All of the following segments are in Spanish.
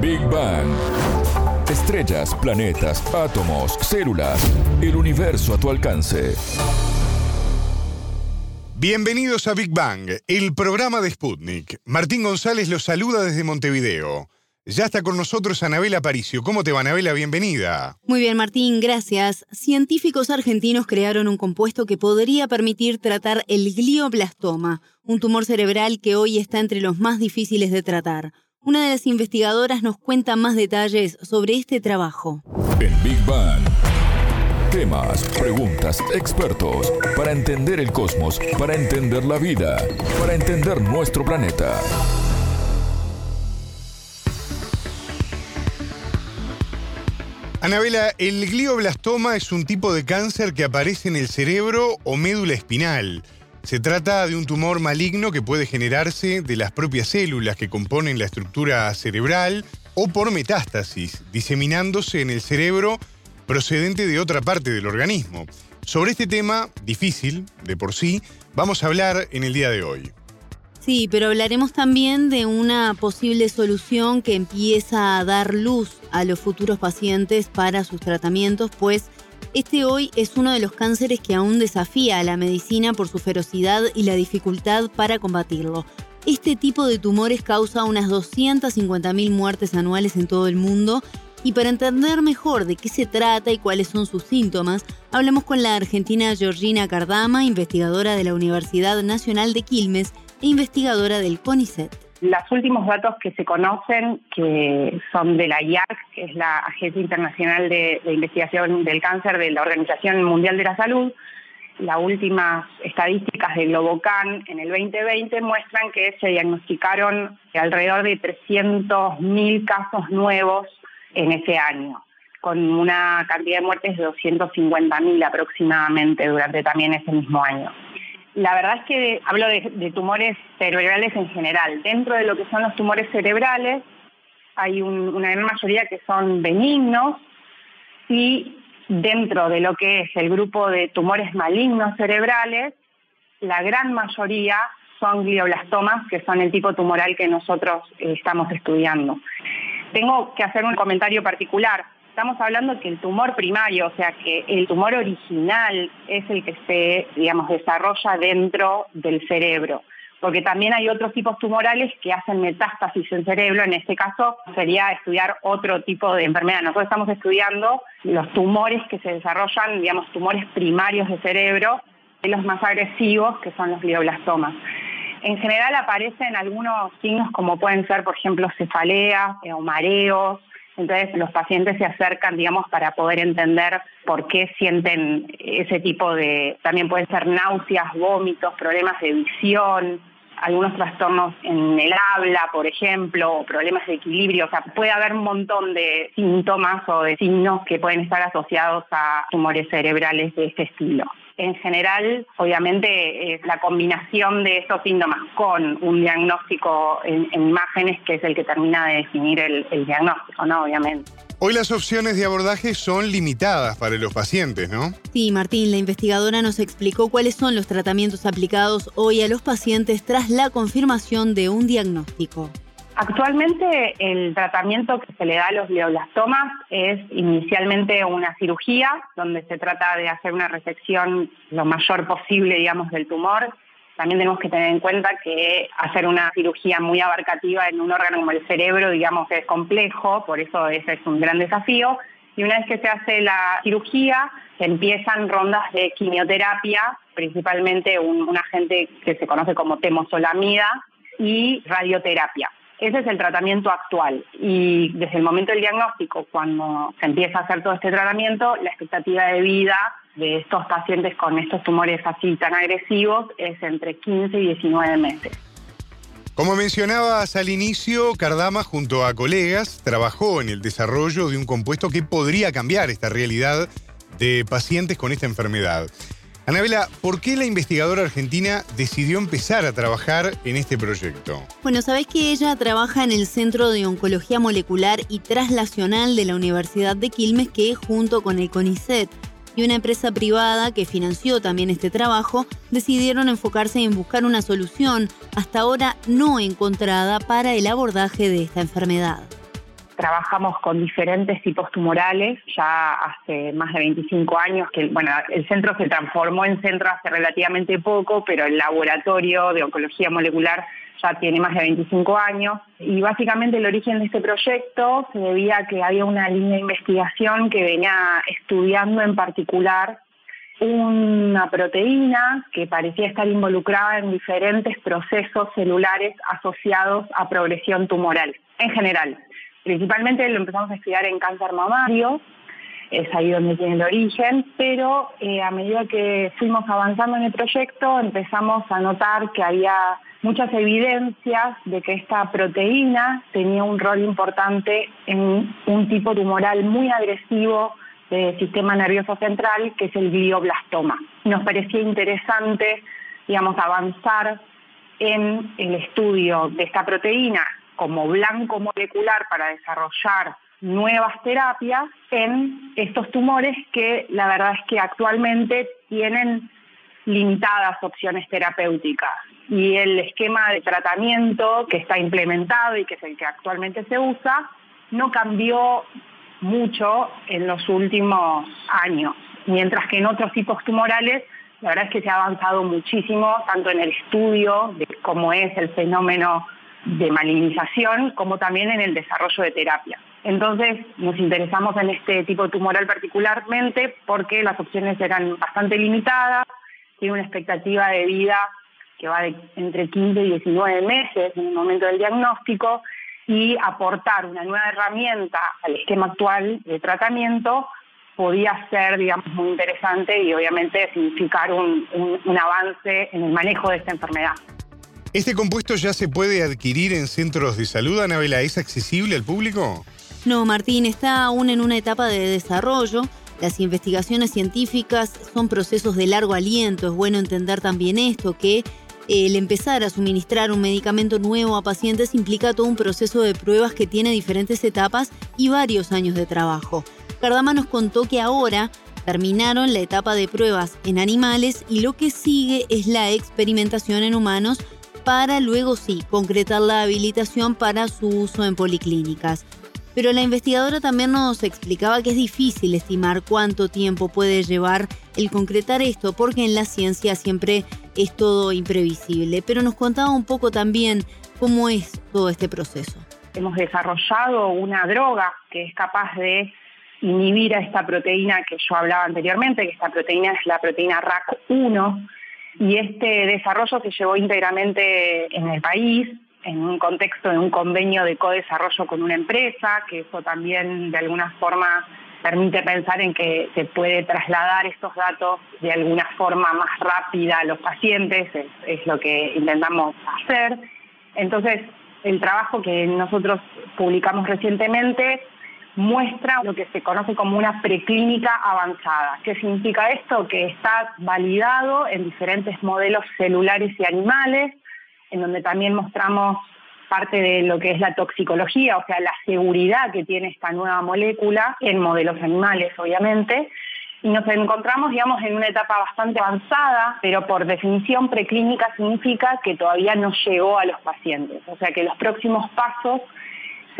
Big Bang. Estrellas, planetas, átomos, células, el universo a tu alcance. Bienvenidos a Big Bang, el programa de Sputnik. Martín González los saluda desde Montevideo. Ya está con nosotros Anabela Aparicio. ¿Cómo te va, Anabela? Bienvenida. Muy bien, Martín, gracias. Científicos argentinos crearon un compuesto que podría permitir tratar el glioblastoma, un tumor cerebral que hoy está entre los más difíciles de tratar. Una de las investigadoras nos cuenta más detalles sobre este trabajo. En Big Bang. Temas, preguntas, expertos, para entender el cosmos, para entender la vida, para entender nuestro planeta. Anabela, el glioblastoma es un tipo de cáncer que aparece en el cerebro o médula espinal. Se trata de un tumor maligno que puede generarse de las propias células que componen la estructura cerebral o por metástasis, diseminándose en el cerebro procedente de otra parte del organismo. Sobre este tema, difícil de por sí, vamos a hablar en el día de hoy. Sí, pero hablaremos también de una posible solución que empieza a dar luz a los futuros pacientes para sus tratamientos, pues este hoy es uno de los cánceres que aún desafía a la medicina por su ferocidad y la dificultad para combatirlo. Este tipo de tumores causa unas 250.000 muertes anuales en todo el mundo y para entender mejor de qué se trata y cuáles son sus síntomas, hablamos con la argentina Georgina Cardama, investigadora de la Universidad Nacional de Quilmes, investigadora del CONICET. Los últimos datos que se conocen, que son de la IARC, que es la Agencia Internacional de, Investigación del Cáncer de la Organización Mundial de la Salud, las últimas estadísticas de Globocan en el 2020 muestran que se diagnosticaron alrededor de 300.000 casos nuevos en ese año, con una cantidad de muertes de 250.000 aproximadamente durante también ese mismo año la verdad es que hablo de, tumores cerebrales en general. Dentro de lo que son los tumores cerebrales, hay una gran mayoría que son benignos y dentro de lo que es el grupo de tumores malignos cerebrales, la gran mayoría son glioblastomas, que son el tipo tumoral que nosotros eh, estamos estudiando. Tengo que hacer un comentario particular estamos hablando que el tumor primario, o sea, que el tumor original es el que se, digamos, desarrolla dentro del cerebro. Porque también hay otros tipos tumorales que hacen metástasis en cerebro. En este caso sería estudiar otro tipo de enfermedad. Nosotros estamos estudiando los tumores que se desarrollan, digamos, tumores primarios de cerebro, los más agresivos, que son los glioblastomas. En general aparecen algunos signos como pueden ser, por ejemplo, cefaleas eh, o mareos, entonces los pacientes se acercan, digamos, para poder entender por qué sienten ese tipo de, también pueden ser náuseas, vómitos, problemas de visión, algunos trastornos en el habla, por ejemplo, o problemas de equilibrio. O sea, puede haber un montón de síntomas o de signos que pueden estar asociados a tumores cerebrales de este estilo en general, obviamente, es la combinación de estos síntomas con un diagnóstico en, imágenes que es el que termina de definir el, el diagnóstico, ¿no? Obviamente. Hoy las opciones de abordaje son limitadas para los pacientes, ¿no? Sí, Martín, la investigadora nos explicó cuáles son los tratamientos aplicados hoy a los pacientes tras la confirmación de un diagnóstico. Actualmente el tratamiento que se le da a los glioblastomas es inicialmente una cirugía donde se trata de hacer una resección lo mayor posible, digamos, del tumor. También tenemos que tener en cuenta que hacer una cirugía muy abarcativa en un órgano como el cerebro, digamos, es complejo, por eso ese es un gran desafío. Y una vez que se hace la cirugía, empiezan rondas de quimioterapia, principalmente un, un agente que se conoce como temosolamida y radioterapia. Ese es el tratamiento actual y desde el momento del diagnóstico, cuando se empieza a hacer todo este tratamiento, la expectativa de vida de estos pacientes con estos tumores así tan agresivos es entre 15 y 19 meses. Como mencionabas al inicio, Cardama junto a colegas trabajó en el desarrollo de un compuesto que podría cambiar esta realidad de pacientes con esta enfermedad. Anabela, ¿por qué la investigadora argentina decidió empezar a trabajar en este proyecto? Bueno, sabés que ella trabaja en el Centro de Oncología Molecular y Translacional de la Universidad de Quilmes, que junto con el CONICET y una empresa privada que financió también este trabajo, decidieron enfocarse en buscar una solución hasta ahora no encontrada para el abordaje de esta enfermedad trabajamos con diferentes tipos tumorales ya hace más de 25 años, que bueno, el centro se transformó en centro hace relativamente poco, pero el laboratorio de oncología molecular ya tiene más de 25 años. Y básicamente el origen de este proyecto se debía a que había una línea de investigación que venía estudiando en particular una proteína que parecía estar involucrada en diferentes procesos celulares asociados a progresión tumoral, en general. Principalmente lo empezamos a estudiar en cáncer mamario, es ahí donde tiene el origen, pero eh, a medida que fuimos avanzando en el proyecto empezamos a notar que había muchas evidencias de que esta proteína tenía un rol importante en un tipo tumoral muy agresivo del sistema nervioso central, que es el glioblastoma. Nos parecía interesante, digamos, avanzar en el estudio de esta proteína como blanco molecular para desarrollar nuevas terapias en estos tumores que la verdad es que actualmente tienen limitadas opciones terapéuticas. Y el esquema de tratamiento que está implementado y que es el que actualmente se usa no cambió mucho en los últimos años, mientras que en otros tipos tumorales la verdad es que se ha avanzado muchísimo, tanto en el estudio de cómo es el fenómeno de malignización, como también en el desarrollo de terapia. Entonces nos interesamos en este tipo tumoral particularmente porque las opciones eran bastante limitadas, tiene una expectativa de vida que va de entre 15 y 19 meses en el momento del diagnóstico y aportar una nueva herramienta al esquema actual de tratamiento podía ser, digamos, muy interesante y obviamente significar un, un avance en el manejo de esta enfermedad. ¿Este compuesto ya se puede adquirir en centros de salud, Anabela? ¿Es accesible al público? No, Martín, está aún en una etapa de desarrollo. Las investigaciones científicas son procesos de largo aliento. Es bueno entender también esto, que el empezar a suministrar un medicamento nuevo a pacientes implica todo un proceso de pruebas que tiene diferentes etapas y varios años de trabajo. Cardama nos contó que ahora terminaron la etapa de pruebas en animales y lo que sigue es la experimentación en humanos para luego sí concretar la habilitación para su uso en policlínicas. Pero la investigadora también nos explicaba que es difícil estimar cuánto tiempo puede llevar el concretar esto, porque en la ciencia siempre es todo imprevisible. Pero nos contaba un poco también cómo es todo este proceso. Hemos desarrollado una droga que es capaz de inhibir a esta proteína que yo hablaba anteriormente, que esta proteína es la proteína RAC1, y este desarrollo se llevó íntegramente en el país, en un contexto de un convenio de co-desarrollo con una empresa, que eso también de alguna forma permite pensar en que se puede trasladar estos datos de alguna forma más rápida a los pacientes, es, es lo que intentamos hacer. Entonces, el trabajo que nosotros publicamos recientemente muestra lo que se conoce como una preclínica avanzada. ¿Qué significa esto? Que está validado en diferentes modelos celulares y animales, en donde también mostramos parte de lo que es la toxicología, o sea, la seguridad que tiene esta nueva molécula en modelos animales, obviamente, y nos encontramos, digamos, en una etapa bastante avanzada, pero por definición preclínica significa que todavía no llegó a los pacientes, o sea que los próximos pasos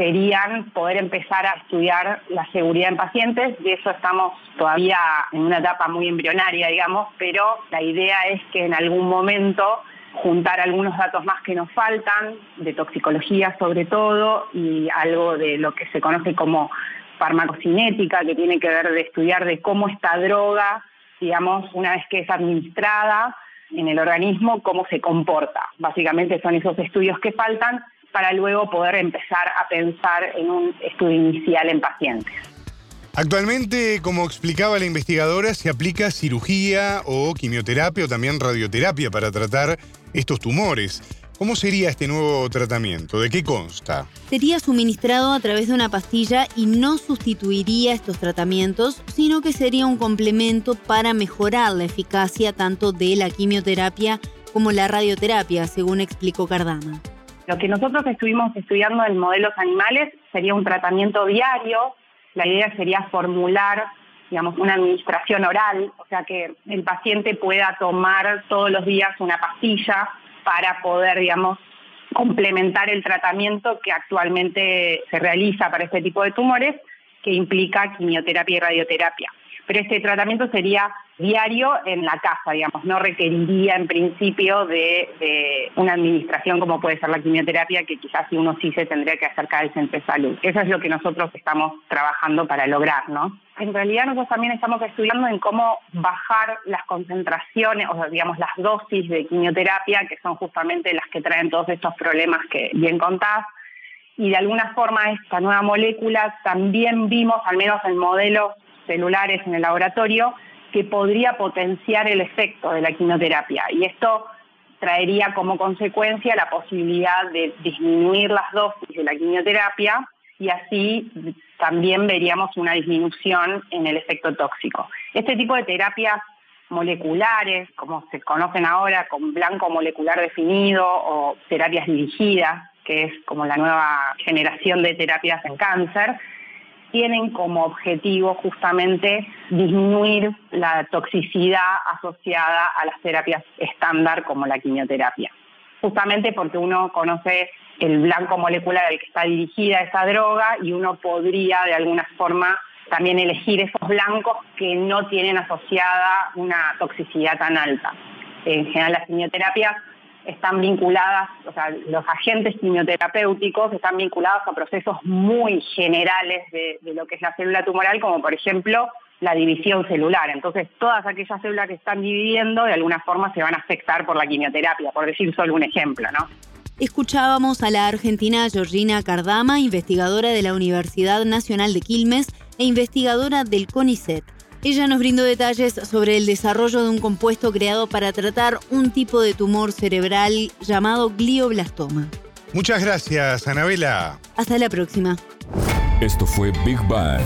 serían poder empezar a estudiar la seguridad en pacientes, y eso estamos todavía en una etapa muy embrionaria, digamos, pero la idea es que en algún momento juntar algunos datos más que nos faltan, de toxicología sobre todo, y algo de lo que se conoce como farmacocinética, que tiene que ver de estudiar de cómo esta droga, digamos, una vez que es administrada en el organismo, cómo se comporta. Básicamente son esos estudios que faltan para luego poder empezar a pensar en un estudio inicial en pacientes. Actualmente, como explicaba la investigadora, se aplica cirugía o quimioterapia o también radioterapia para tratar estos tumores. ¿Cómo sería este nuevo tratamiento? ¿De qué consta? Sería suministrado a través de una pastilla y no sustituiría estos tratamientos, sino que sería un complemento para mejorar la eficacia tanto de la quimioterapia como la radioterapia, según explicó Cardama. Lo que nosotros estuvimos estudiando en modelos animales sería un tratamiento diario. La idea sería formular, digamos, una administración oral, o sea que el paciente pueda tomar todos los días una pastilla para poder, digamos, complementar el tratamiento que actualmente se realiza para este tipo de tumores, que implica quimioterapia y radioterapia pero este tratamiento sería diario en la casa, digamos, no requeriría en principio de, una administración como puede ser la quimioterapia, que quizás si uno sí se tendría que acercar al centro de salud. Eso es lo que nosotros estamos trabajando para lograr, ¿no? En realidad nosotros también estamos estudiando en cómo bajar las concentraciones, o digamos las dosis de quimioterapia, que son justamente las que traen todos estos problemas que bien contás, y de alguna forma esta nueva molécula también vimos, al menos en modelos celulares en el laboratorio que podría potenciar el efecto de la quimioterapia. Y esto traería como consecuencia la posibilidad de disminuir las dosis de la quimioterapia y así también veríamos una disminución en el efecto tóxico. Este tipo de terapias moleculares, como se conocen ahora con blanco molecular definido o terapias dirigidas, que es como la nueva generación de terapias en cáncer, tienen como objetivo justamente disminuir la toxicidad asociada a las terapias estándar como la quimioterapia. Justamente porque uno conoce el blanco molecular al que está dirigida esa droga y uno podría de alguna forma también elegir esos blancos que no tienen asociada una toxicidad tan alta. En general las quimioterapias están vinculadas, o sea, los agentes quimioterapéuticos están vinculados a procesos muy generales de, lo que es la célula tumoral, como por ejemplo la división celular. Entonces, todas aquellas células que están dividiendo de alguna forma se van a afectar por la quimioterapia, por decir solo un ejemplo, ¿no? Escuchábamos a la argentina Georgina Cardama, investigadora de la Universidad Nacional de Quilmes e investigadora del CONICET. Ella nos brindó detalles sobre el desarrollo de un compuesto creado para tratar un tipo de tumor cerebral llamado glioblastoma. Muchas gracias, Anabela. Hasta la próxima. Esto fue Big Bang.